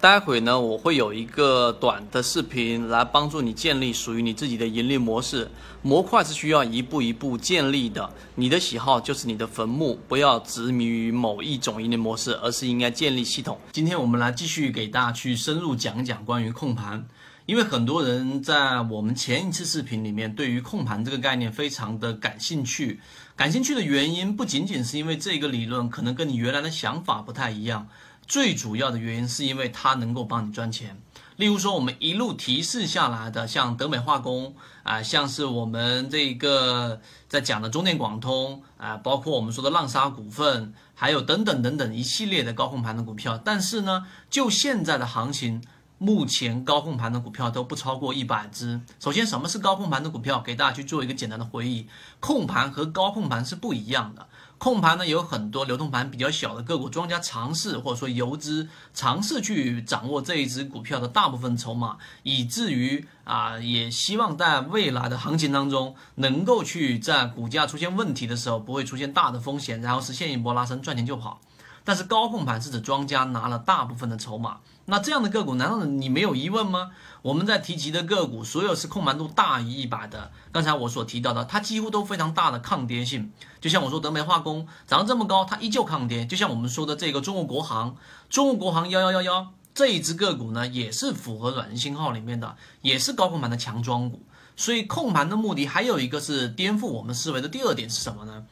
待会呢，我会有一个短的视频来帮助你建立属于你自己的盈利模式。模块是需要一步一步建立的，你的喜好就是你的坟墓，不要执迷于某一种盈利模式，而是应该建立系统。今天我们来继续给大家去深入讲讲关于控盘，因为很多人在我们前一次视频里面对于控盘这个概念非常的感兴趣，感兴趣的原因不仅仅是因为这个理论可能跟你原来的想法不太一样。最主要的原因是因为它能够帮你赚钱。例如说，我们一路提示下来的，像德美化工啊，像是我们这个在讲的中电广通啊，包括我们说的浪莎股份，还有等等等等一系列的高控盘的股票。但是呢，就现在的行情，目前高控盘的股票都不超过一百只。首先，什么是高控盘的股票？给大家去做一个简单的回忆，控盘和高控盘是不一样的。控盘呢有很多流通盘比较小的个股，庄家尝试或者说游资尝试去掌握这一只股票的大部分筹码，以至于啊也希望在未来的行情当中能够去在股价出现问题的时候不会出现大的风险，然后实现一波拉升赚钱就跑。但是高控盘是指庄家拿了大部分的筹码，那这样的个股难道你没有疑问吗？我们在提及的个股，所有是控盘度大于一百的，刚才我所提到的，它几乎都非常大的抗跌性。就像我说德美化工涨得这么高，它依旧抗跌。就像我们说的这个中国国航，中国国航幺幺幺幺这一只个股呢，也是符合软信号里面的，也是高控盘的强庄股。所以控盘的目的还有一个是颠覆我们思维的第二点是什么呢？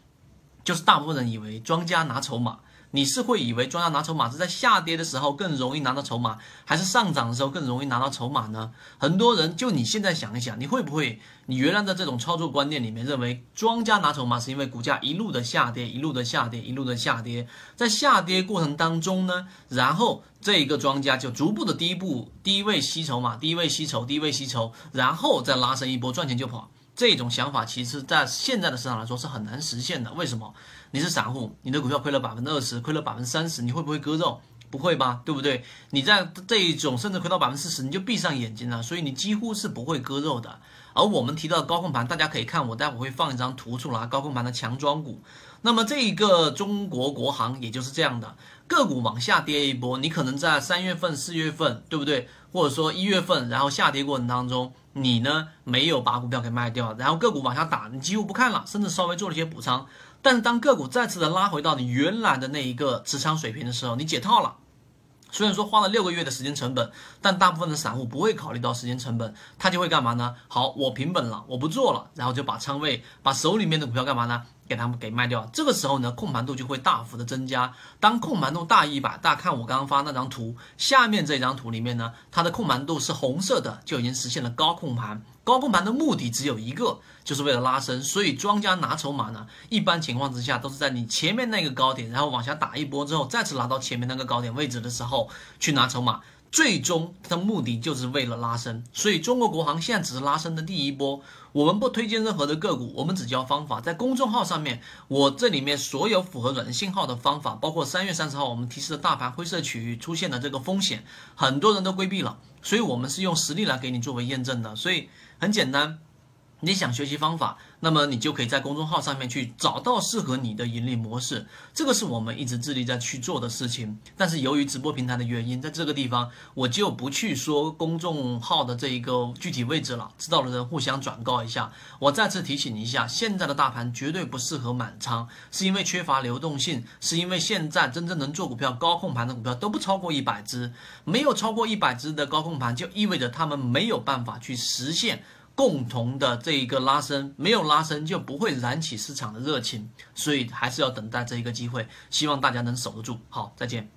就是大部分人以为庄家拿筹码。你是会以为庄家拿筹码是在下跌的时候更容易拿到筹码，还是上涨的时候更容易拿到筹码呢？很多人就你现在想一想，你会不会你原来的这种操作观念里面认为庄家拿筹码是因为股价一路的下跌，一路的下跌，一路的下跌，在下跌过程当中呢，然后这一个庄家就逐步的第一步低位吸筹码，低位吸筹，低位吸筹，然后再拉升一波赚钱就跑。这种想法其实，在现在的市场来说是很难实现的。为什么？你是散户，你的股票亏了百分之二十，亏了百分之三十，你会不会割肉？不会吧，对不对？你在这一种甚至亏到百分之四十，你就闭上眼睛了。所以你几乎是不会割肉的。而我们提到的高控盘，大家可以看，我待会会放一张图出来，高控盘的强庄股。那么这一个中国国航也就是这样的，个股往下跌一波，你可能在三月份、四月份，对不对？或者说一月份，然后下跌过程当中。你呢没有把股票给卖掉，然后个股往下打，你几乎不看了，甚至稍微做了一些补仓。但是当个股再次的拉回到你原来的那一个持仓水平的时候，你解套了。虽然说花了六个月的时间成本，但大部分的散户不会考虑到时间成本，他就会干嘛呢？好，我平本了，我不做了，然后就把仓位、把手里面的股票干嘛呢？给他们给卖掉，这个时候呢，控盘度就会大幅的增加。当控盘度大一百，大家看我刚刚发那张图，下面这张图里面呢，它的控盘度是红色的，就已经实现了高控盘。高控盘的目的只有一个，就是为了拉升。所以庄家拿筹码呢，一般情况之下都是在你前面那个高点，然后往下打一波之后，再次拿到前面那个高点位置的时候去拿筹码。最终的目的就是为了拉升，所以中国国航现在只是拉升的第一波。我们不推荐任何的个股，我们只教方法。在公众号上面，我这里面所有符合软信号的方法，包括三月三十号我们提示的大盘灰色区域出现的这个风险，很多人都规避了。所以我们是用实例来给你作为验证的，所以很简单。你想学习方法，那么你就可以在公众号上面去找到适合你的盈利模式。这个是我们一直致力在去做的事情。但是由于直播平台的原因，在这个地方我就不去说公众号的这一个具体位置了。知道的人互相转告一下。我再次提醒一下，现在的大盘绝对不适合满仓，是因为缺乏流动性，是因为现在真正能做股票高控盘的股票都不超过一百只，没有超过一百只的高控盘，就意味着他们没有办法去实现。共同的这一个拉升，没有拉升就不会燃起市场的热情，所以还是要等待这一个机会，希望大家能守得住。好，再见。